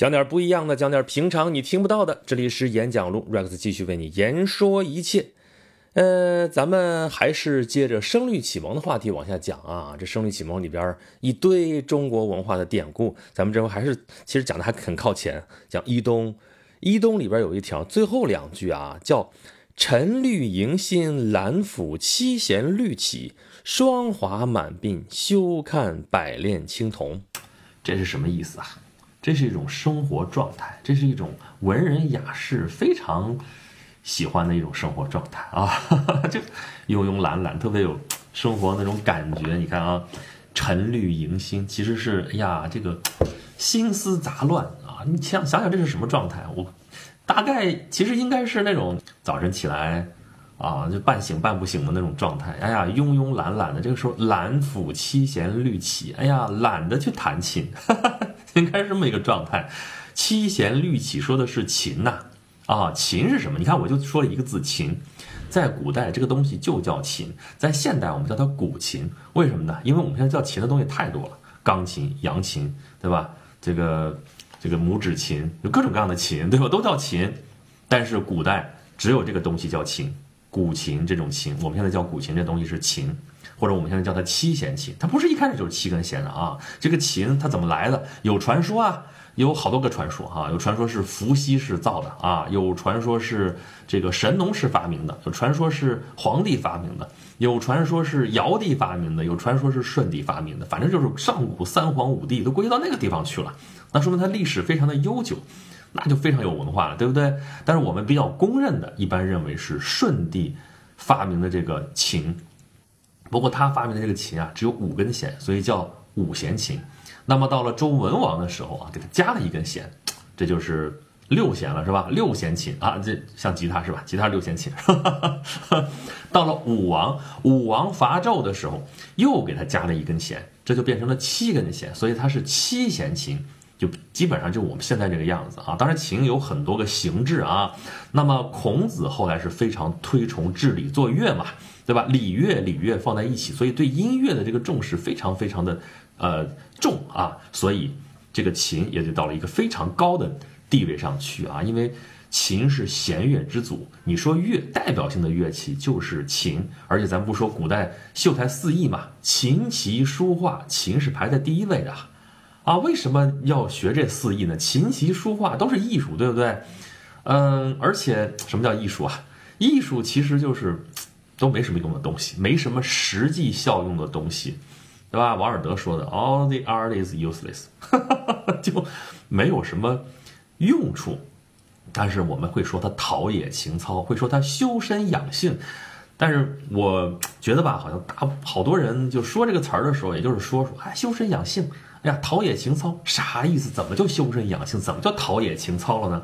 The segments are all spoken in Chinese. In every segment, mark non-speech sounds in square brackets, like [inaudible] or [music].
讲点不一样的，讲点平常你听不到的。这里是演讲录，Rex 继续为你言说一切。呃，咱们还是接着声律启蒙的话题往下讲啊。这声律启蒙里边一堆中国文化的典故，咱们这回还是其实讲的还很靠前，讲伊东。伊东里边有一条，最后两句啊，叫“沉绿迎新，兰府七弦绿起，霜华满鬓，休看百炼青铜”，这是什么意思啊？这是一种生活状态，这是一种文人雅士非常喜欢的一种生活状态啊！[laughs] 就慵慵懒懒，特别有生活那种感觉。你看啊，沉绿迎新，其实是哎呀，这个心思杂乱啊！你想想想，这是什么状态？我大概其实应该是那种早晨起来啊，就半醒半不醒的那种状态。哎呀，慵慵懒懒的，这个时候懒府七弦绿起，哎呀，懒得去弹琴。[laughs] 应该是这么一个状态，七弦律起说的是琴呐，啊，琴是什么？你看我就说了一个字琴，在古代这个东西就叫琴，在现代我们叫它古琴，为什么呢？因为我们现在叫琴的东西太多了，钢琴、扬琴，对吧？这个这个拇指琴，有各种各样的琴，对吧？都叫琴，但是古代只有这个东西叫琴，古琴这种琴，我们现在叫古琴，这东西是琴。或者我们现在叫它七弦琴，它不是一开始就是七根弦的啊。这个琴它怎么来的？有传说啊，有好多个传说哈。有传说是伏羲氏造的啊，有传说是这个神农氏发明的，有传说是黄帝发明的，有传说是尧帝发明的，有传说是舜帝发明的。反正就是上古三皇五帝都归到那个地方去了，那说明它历史非常的悠久，那就非常有文化了，对不对？但是我们比较公认的，一般认为是舜帝发明的这个琴。不过他发明的这个琴啊，只有五根弦，所以叫五弦琴。那么到了周文王的时候啊，给他加了一根弦，这就是六弦了，是吧？六弦琴啊，这像吉他是吧？吉他六弦琴。[laughs] 到了武王，武王伐纣的时候，又给他加了一根弦，这就变成了七根弦，所以它是七弦琴，就基本上就我们现在这个样子啊。当然，琴有很多个形制啊。那么孔子后来是非常推崇治礼作乐嘛。对吧？礼乐礼乐放在一起，所以对音乐的这个重视非常非常的，呃重啊，所以这个琴也就到了一个非常高的地位上去啊。因为琴是弦乐之祖，你说乐代表性的乐器就是琴，而且咱不说古代秀才四艺嘛，琴棋书画，琴是排在第一位的啊。为什么要学这四艺呢？琴棋书画都是艺术，对不对？嗯，而且什么叫艺术啊？艺术其实就是。都没什么用的东西，没什么实际效用的东西，对吧？王尔德说的，All the art is useless，[laughs] 就没有什么用处。但是我们会说它陶冶情操，会说它修身养性。但是我觉得吧，好像大好多人就说这个词儿的时候，也就是说说，哎，修身养性，哎呀，陶冶情操，啥意思？怎么就修身养性？怎么就陶冶情操了呢？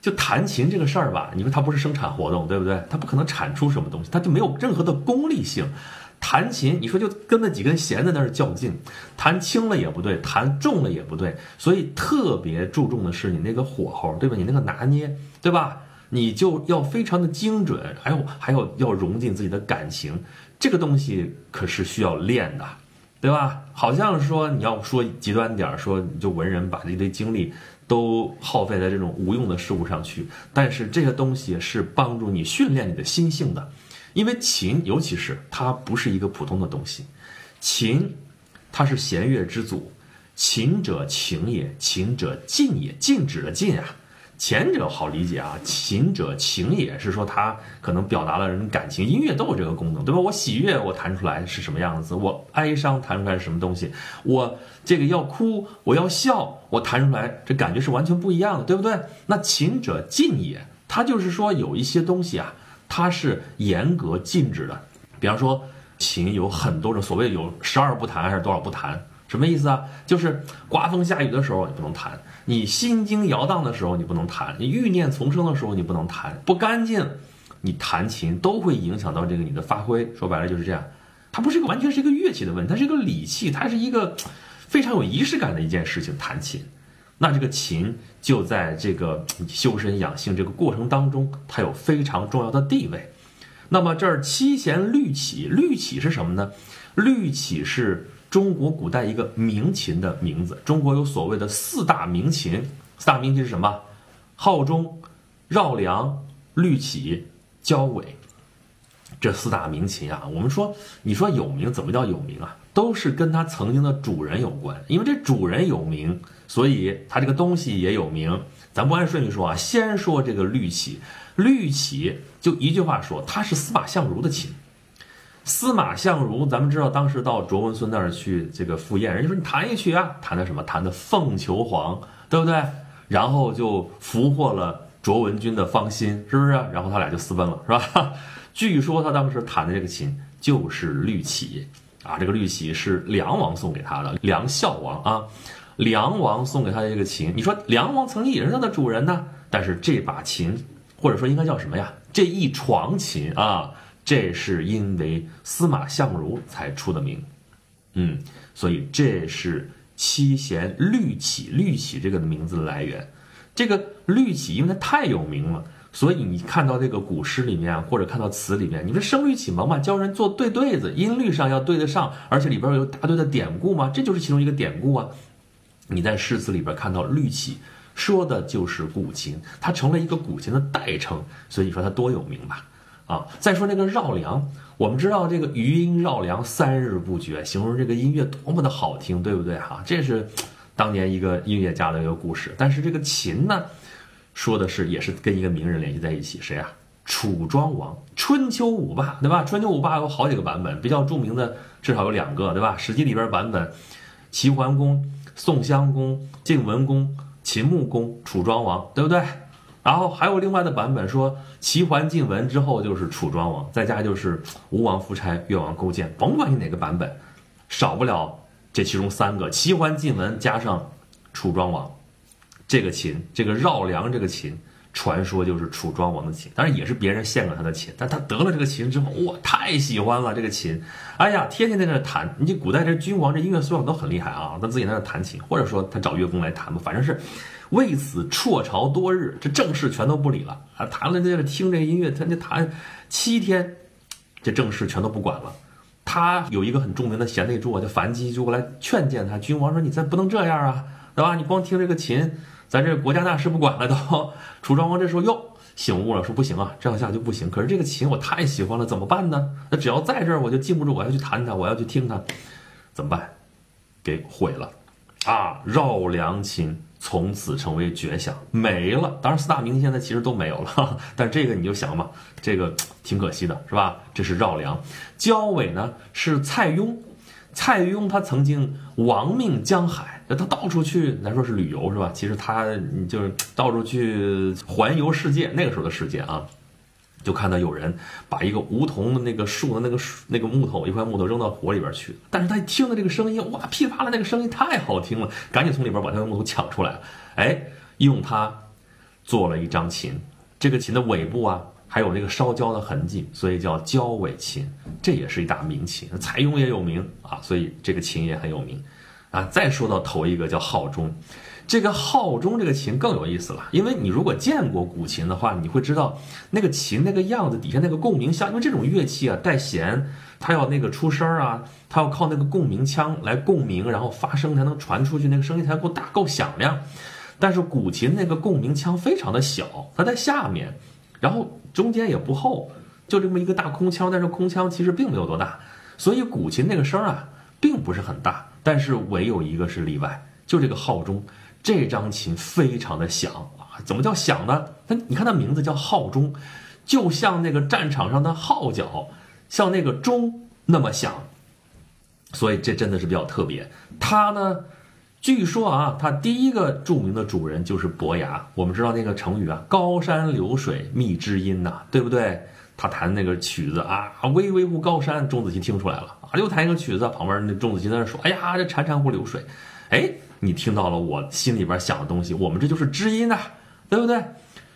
就弹琴这个事儿吧，你说它不是生产活动，对不对？它不可能产出什么东西，它就没有任何的功利性。弹琴，你说就跟那几根弦在那儿较劲，弹轻了也不对，弹重了也不对，所以特别注重的是你那个火候，对吧？你那个拿捏，对吧？你就要非常的精准，还有还有要融进自己的感情，这个东西可是需要练的，对吧？好像说你要说极端点儿，说就文人把这一堆精力。都耗费在这种无用的事物上去，但是这些东西是帮助你训练你的心性的，因为琴，尤其是它不是一个普通的东西，琴，它是弦乐之祖，琴者情也，琴者静也，静止的静啊。前者好理解啊，琴者情也是说他可能表达了人感情，音乐都有这个功能，对吧？我喜悦，我弹出来是什么样子；我哀伤，弹出来是什么东西；我这个要哭，我要笑，我弹出来这感觉是完全不一样的，对不对？那琴者禁也，它就是说有一些东西啊，它是严格禁止的。比方说，琴有很多种，所谓有十二不弹还是多少不弹？什么意思啊？就是刮风下雨的时候你不能弹，你心惊摇荡的时候你不能弹，你欲念丛生的时候你不能弹，不干净，你弹琴都会影响到这个你的发挥。说白了就是这样，它不是一个完全是一个乐器的问题，它是一个礼器，它是一个非常有仪式感的一件事情。弹琴，那这个琴就在这个修身养性这个过程当中，它有非常重要的地位。那么这儿七弦律起，律起是什么呢？律起是。中国古代一个名琴的名字。中国有所谓的四大名琴，四大名琴是什么？号钟、绕梁、绿绮、交尾。这四大名琴啊，我们说，你说有名，怎么叫有名啊？都是跟它曾经的主人有关，因为这主人有名，所以它这个东西也有名。咱不按顺序说啊，先说这个绿绮，绿绮就一句话说，它是司马相如的琴。司马相如，咱们知道当时到卓文孙那儿去这个赴宴，人家说你弹一曲啊，弹的什么？弹的凤求凰，对不对？然后就俘获了卓文君的芳心，是不是？然后他俩就私奔了，是吧？[laughs] 据说他当时弹的这个琴就是律起啊，这个律起是梁王送给他的，梁孝王啊，梁王送给他的这个琴。你说梁王曾经也是他的主人呢，但是这把琴，或者说应该叫什么呀？这一床琴啊，这是因为司马相如才出的名，嗯，所以这是七弦律起，律起这个名字的来源。这个律起，因为它太有名了。所以你看到这个古诗里面，或者看到词里面，你说声律启蒙嘛，教人做对对子，音律上要对得上，而且里边有大堆的典故嘛，这就是其中一个典故啊。你在诗词里边看到律起，说的就是古琴，它成了一个古琴的代称，所以你说它多有名吧？啊，再说那个绕梁，我们知道这个余音绕梁三日不绝，形容这个音乐多么的好听，对不对哈？这是当年一个音乐家的一个故事，但是这个琴呢？说的是，也是跟一个名人联系在一起，谁啊？楚庄王，春秋五霸，对吧？春秋五霸有好几个版本，比较著名的至少有两个，对吧？史记里边版本，齐桓公、宋襄公、晋文公、秦穆公、楚庄王，对不对？然后还有另外的版本说，齐桓晋文之后就是楚庄王，再加就是吴王夫差、越王勾践，甭管你哪个版本，少不了这其中三个：齐桓晋文加上楚庄王。这个秦，这个绕梁这个秦，传说就是楚庄王的琴，当然也是别人献给他的琴。但他得了这个琴之后，哇，太喜欢了这个琴，哎呀，天天在那弹。你古代这君王这音乐素养都很厉害啊，他自己在那弹琴，或者说他找乐工来弹吧，反正是为此辍朝多日，这正事全都不理了啊，弹了在这听这个音乐，他就弹七天，这正事全都不管了。他有一个很著名的贤内助啊，叫樊姬，就过来劝谏他。君王说：“你再不能这样啊，对吧？你光听这个琴。”咱这国家大事不管了都，楚庄王这时候又醒悟了，说不行啊，这样下去不行。可是这个琴我太喜欢了，怎么办呢？那只要在这儿我就禁不住，我要去弹它，我要去听它，怎么办？给毁了，啊，绕梁琴从此成为绝响，没了。当然四大名现在其实都没有了，[laughs] 但这个你就想嘛，这个挺可惜的，是吧？这是绕梁，交尾呢是蔡邕。蔡邕他曾经亡命江海，他到处去，咱说是旅游是吧？其实他就是到处去环游世界。那个时候的世界啊，就看到有人把一个梧桐的那个树的那个那个木头一块木头扔到火里边去，但是他一听到这个声音，哇，噼里啪啦，那个声音太好听了，赶紧从里边把那个木头抢出来，哎，用它做了一张琴。这个琴的尾部啊。还有那个烧焦的痕迹，所以叫焦尾琴，这也是一大名琴。蔡邕也有名啊，所以这个琴也很有名啊。再说到头一个叫号钟，这个号钟这个琴更有意思了，因为你如果见过古琴的话，你会知道那个琴那个样子底下那个共鸣箱，因为这种乐器啊带弦，它要那个出声啊，它要靠那个共鸣腔来共鸣，然后发声才能传出去，那个声音才够大够响亮。但是古琴那个共鸣腔非常的小，它在下面。然后中间也不厚，就这么一个大空腔，但是空腔其实并没有多大，所以古琴那个声啊并不是很大。但是唯有一个是例外，就这个号钟，这张琴非常的响啊！怎么叫响呢？它你看它名字叫号钟，就像那个战场上的号角，像那个钟那么响，所以这真的是比较特别。它呢？据说啊，它第一个著名的主人就是伯牙。我们知道那个成语啊，“高山流水觅知音”呐，对不对？他弹那个曲子啊，“巍巍乎高山”，钟子期听出来了啊，又弹一个曲子，旁边那钟子期在那说：“哎呀，这潺潺乎流水。”哎，你听到了我心里边想的东西，我们这就是知音呐，对不对？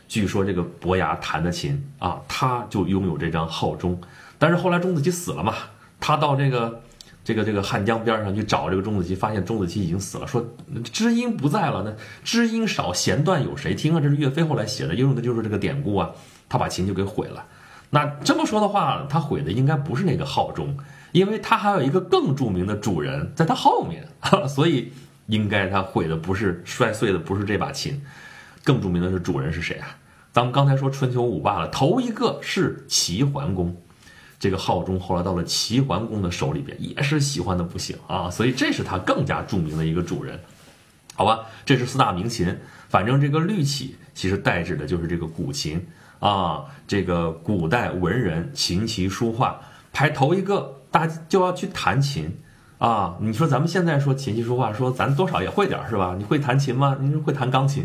据说这个伯牙弹的琴啊，他就拥有这张号钟。但是后来钟子期死了嘛，他到这个。这个这个汉江边上去找这个钟子期，发现钟子期已经死了。说知音不在了，那知音少，弦断有谁听啊？这是岳飞后来写的，用的就是这个典故啊。他把琴就给毁了。那这么说的话，他毁的应该不是那个号钟，因为他还有一个更著名的主人在他后面，[laughs] 所以应该他毁的不是摔碎的不是这把琴，更著名的是主人是谁啊？咱们刚才说春秋五霸了，头一个是齐桓公，这个号钟后来到了齐桓公的手里边，也是喜欢的不行啊，所以这是他更加著名的一个主人，好吧？这是四大名琴，反正这个绿绮其实代指的就是这个古琴啊，这个古代文人琴棋书画排头一个，大家就要去弹琴啊。你说咱们现在说琴棋书画，说咱多少也会点是吧？你会弹琴吗？你会弹钢琴？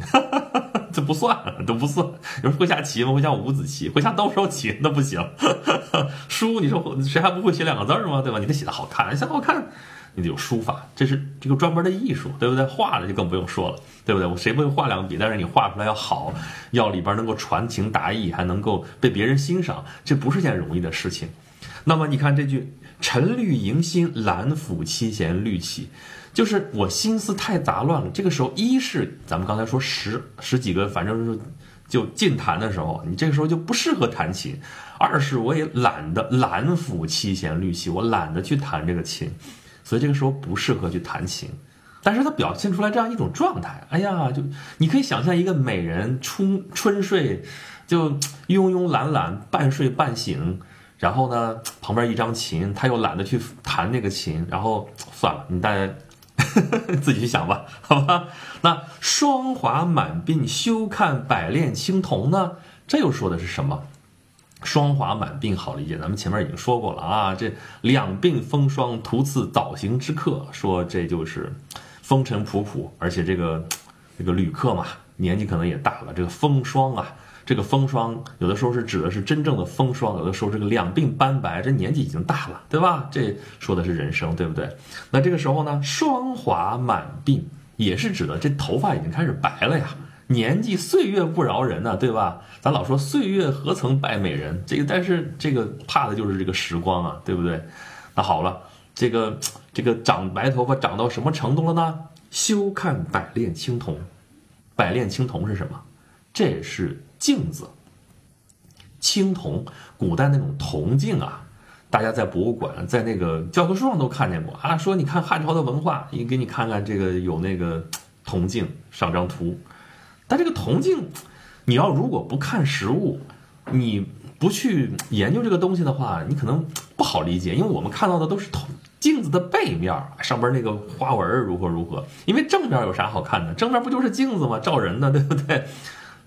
这不算，都不算。有人会下棋吗？会下五子棋，会下斗兽棋，那不行。书，你说谁还不会写两个字吗？对吧？你得写的好看，写好看，有书法，这是这个专门的艺术，对不对？画的就更不用说了，对不对？我谁不会画两笔？但是你画出来要好，要里边能够传情达意，还能够被别人欣赏，这不是件容易的事情。那么你看这句“沉绿迎新，兰抚七弦绿绮”。就是我心思太杂乱了。这个时候，一是咱们刚才说十十几个，反正是就尽弹的时候，你这个时候就不适合弹琴；二是我也懒得懒抚七弦绿绮，我懒得去弹这个琴，所以这个时候不适合去弹琴。但是他表现出来这样一种状态，哎呀，就你可以想象一个美人春春睡，就慵慵懒懒，半睡半醒，然后呢旁边一张琴，他又懒得去弹那个琴，然后算了，你大家。[laughs] 自己去想吧，好吧。那霜华满鬓，休看百炼青铜呢？这又说的是什么？霜华满鬓好理解，咱们前面已经说过了啊。这两鬓风霜，徒次早行之客，说这就是风尘仆仆，而且这个这个旅客嘛，年纪可能也大了，这个风霜啊。这个风霜有的时候是指的是真正的风霜，有的时候这个两鬓斑白，这年纪已经大了，对吧？这说的是人生，对不对？那这个时候呢，霜华满鬓也是指的这头发已经开始白了呀，年纪岁月不饶人呢，对吧？咱老说岁月何曾败美人，这个但是这个怕的就是这个时光啊，对不对？那好了，这个这个长白头发长到什么程度了呢？休看百炼青铜，百炼青铜是什么？这是。镜子，青铜，古代那种铜镜啊，大家在博物馆、在那个教科书上都看见过啊。说你看汉朝的文化，你给你看看这个有那个铜镜，上张图。但这个铜镜，你要如果不看实物，你不去研究这个东西的话，你可能不好理解。因为我们看到的都是铜镜子的背面，上边那个花纹如何如何。因为正面有啥好看的？正面不就是镜子吗？照人的，对不对？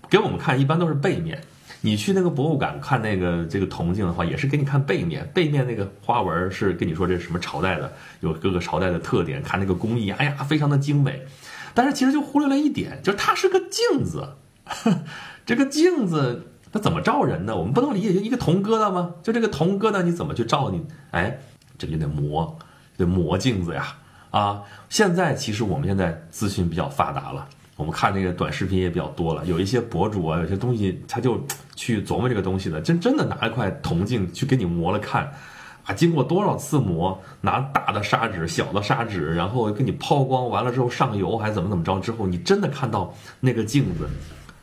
给我们看一般都是背面，你去那个博物馆看那个这个铜镜的话，也是给你看背面，背面那个花纹是跟你说这是什么朝代的，有各个朝代的特点，看那个工艺，哎呀，非常的精美。但是其实就忽略了一点，就是它是个镜子，[laughs] 这个镜子它怎么照人呢？我们不能理解就一个铜疙瘩吗？就这个铜疙瘩你怎么去照你？哎，这就得磨，得磨镜子呀！啊，现在其实我们现在资讯比较发达了。我们看那个短视频也比较多了，有一些博主啊，有些东西他就去琢磨这个东西的，真真的拿一块铜镜去给你磨了看，啊，经过多少次磨，拿大的砂纸、小的砂纸，然后给你抛光，完了之后上油还怎么怎么着，之后你真的看到那个镜子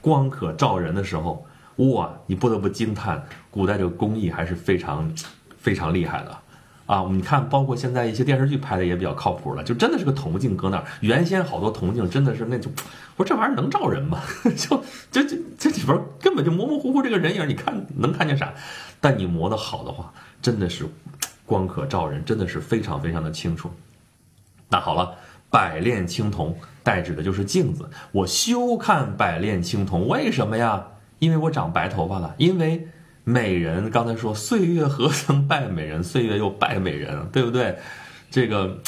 光可照人的时候，哇，你不得不惊叹，古代这个工艺还是非常非常厉害的。啊，你看，包括现在一些电视剧拍的也比较靠谱了，就真的是个铜镜搁那儿。原先好多铜镜真的是那就，我说这玩意儿能照人吗？[laughs] 就这这这里边根本就模模糊糊这个人影，你看能看见啥？但你磨得好的话，真的是光可照人，真的是非常非常的清楚。那好了，百炼青铜代指的就是镜子。我休看百炼青铜，为什么呀？因为我长白头发了，因为。美人刚才说岁月何曾败美人，岁月又败美人，对不对？这个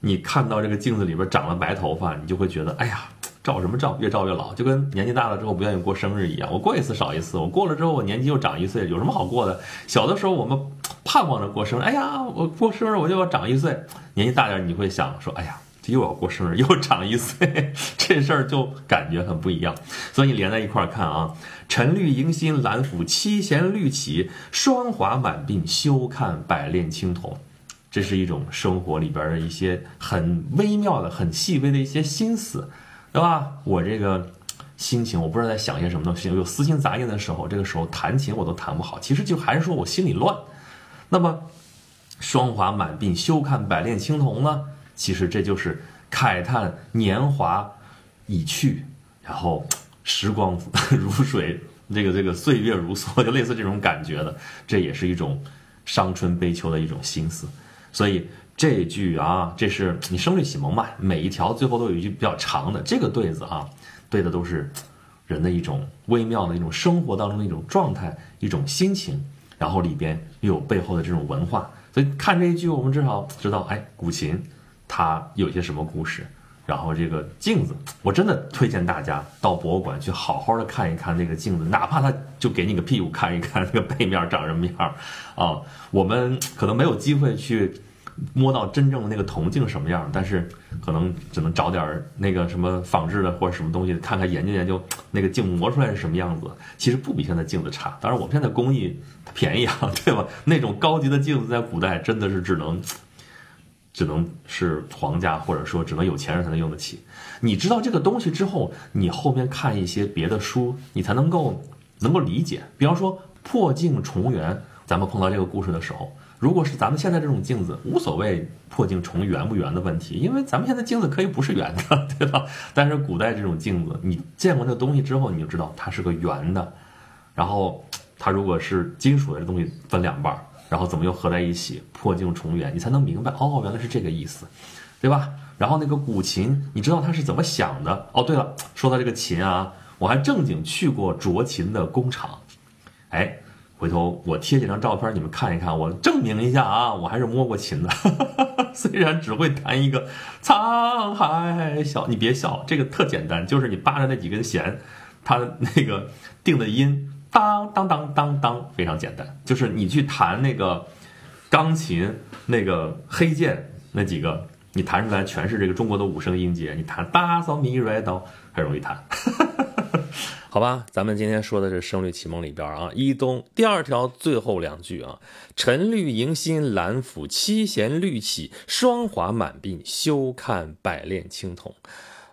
你看到这个镜子里边长了白头发，你就会觉得，哎呀，照什么照，越照越老，就跟年纪大了之后不愿意过生日一样。我过一次少一次，我过了之后我年纪又长一岁，有什么好过的？小的时候我们盼望着过生日，哎呀，我过生日我就要长一岁。年纪大点你会想说，哎呀。这又要过生日，[laughs] 又长一岁，这事儿就感觉很不一样。所以你连在一块儿看啊，沉绿迎新，兰抚七弦绿绮，霜华满鬓，休看百炼青铜。这是一种生活里边的一些很微妙的、很细微的一些心思，对吧？我这个心情，我不知道在想些什么东西，有私心杂念的时候，这个时候弹琴我都弹不好。其实就还是说我心里乱。那么。霜华满鬓，休看百炼青铜呢？其实这就是慨叹年华已去，然后时光 [laughs] 如水，这个这个岁月如梭，就类似这种感觉的。这也是一种伤春悲秋的一种心思。所以这句啊，这是你声律启蒙嘛？每一条最后都有一句比较长的，这个对子啊，对的都是人的一种微妙的一种生活当中的一种状态、一种心情，然后里边又有背后的这种文化。所以看这一句，我们至少知道，哎，古琴它有些什么故事。然后这个镜子，我真的推荐大家到博物馆去好好的看一看那个镜子，哪怕它就给你个屁股看一看，那个背面长什么样啊？我们可能没有机会去摸到真正的那个铜镜什么样，但是可能只能找点那个什么仿制的或者什么东西看看研究研究那个镜磨出来是什么样子。其实不比现在镜子差，当然我们现在工艺便宜啊，对吧？那种高级的镜子在古代真的是只能。只能是皇家，或者说只能有钱人才能用得起。你知道这个东西之后，你后面看一些别的书，你才能够能够理解。比方说破镜重圆，咱们碰到这个故事的时候，如果是咱们现在这种镜子，无所谓破镜重圆不圆的问题，因为咱们现在镜子可以不是圆的，[laughs] 对吧？但是古代这种镜子，你见过那东西之后，你就知道它是个圆的。然后它如果是金属的这东西，分两半儿。然后怎么又合在一起？破镜重圆，你才能明白哦，原来是这个意思，对吧？然后那个古琴，你知道它是怎么想的？哦，对了，说到这个琴啊，我还正经去过琢琴的工厂，哎，回头我贴几张照片，你们看一看，我证明一下啊，我还是摸过琴的，[laughs] 虽然只会弹一个沧海笑，你别笑，这个特简单，就是你扒着那几根弦，它那个定的音。当当当当当，非常简单，就是你去弹那个钢琴那个黑键那几个，你弹出来全是这个中国的五声音阶，你弹大嗦咪瑞哆很容易弹。[laughs] 好吧，咱们今天说的是《声律启蒙》里边啊，一东第二条最后两句啊，沉绿迎新兰府，七弦绿起，霜华满鬓，休看百炼青铜。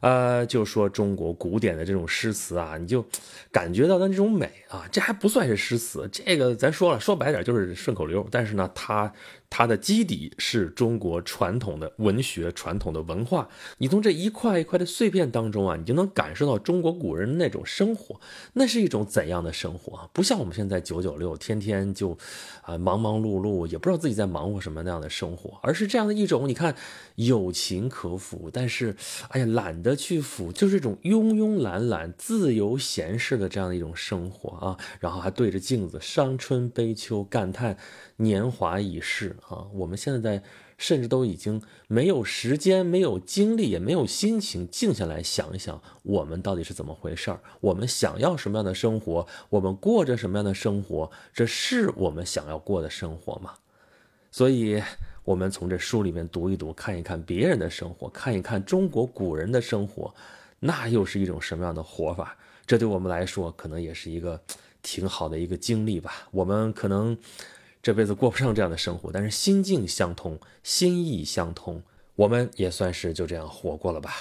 呃，就说中国古典的这种诗词啊，你就感觉到的这种美啊，这还不算是诗词，这个咱说了，说白点就是顺口溜。但是呢，它。它的基底是中国传统的文学、传统的文化。你从这一块一块的碎片当中啊，你就能感受到中国古人那种生活，那是一种怎样的生活？不像我们现在九九六，天天就啊忙忙碌碌，也不知道自己在忙活什么那样的生活，而是这样的一种，你看有情可抚，但是哎呀懒得去抚，就是一种慵慵懒懒、自由闲适的这样的一种生活啊。然后还对着镜子伤春悲秋，感叹年华已逝。啊，我们现在甚至都已经没有时间、没有精力、也没有心情静下来想一想，我们到底是怎么回事儿？我们想要什么样的生活？我们过着什么样的生活？这是我们想要过的生活吗？所以，我们从这书里面读一读，看一看别人的生活，看一看中国古人的生活，那又是一种什么样的活法？这对我们来说，可能也是一个挺好的一个经历吧。我们可能。这辈子过不上这样的生活，但是心境相通，心意相通，我们也算是就这样活过了吧？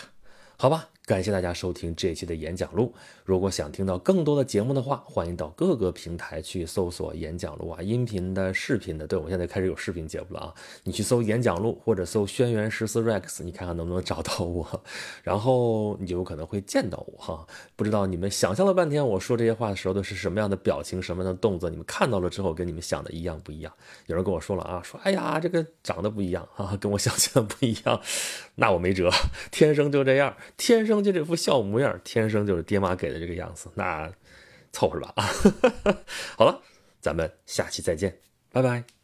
好吧。感谢大家收听这一期的演讲录。如果想听到更多的节目的话，欢迎到各个平台去搜索演讲录啊，音频的、视频的。对我现在开始有视频节目了啊，你去搜演讲录或者搜轩辕十四 Rex，你看看能不能找到我，然后你就有可能会见到我哈。不知道你们想象了半天我说这些话的时候都是什么样的表情、什么样的动作？你们看到了之后跟你们想的一样不一样？有人跟我说了啊，说哎呀这个长得不一样啊，跟我想象的不一样，[laughs] 那我没辙，天生就这样，天生。就这副笑模样，天生就是爹妈给的这个样子，那凑合吧啊。[laughs] 好了，咱们下期再见，拜拜。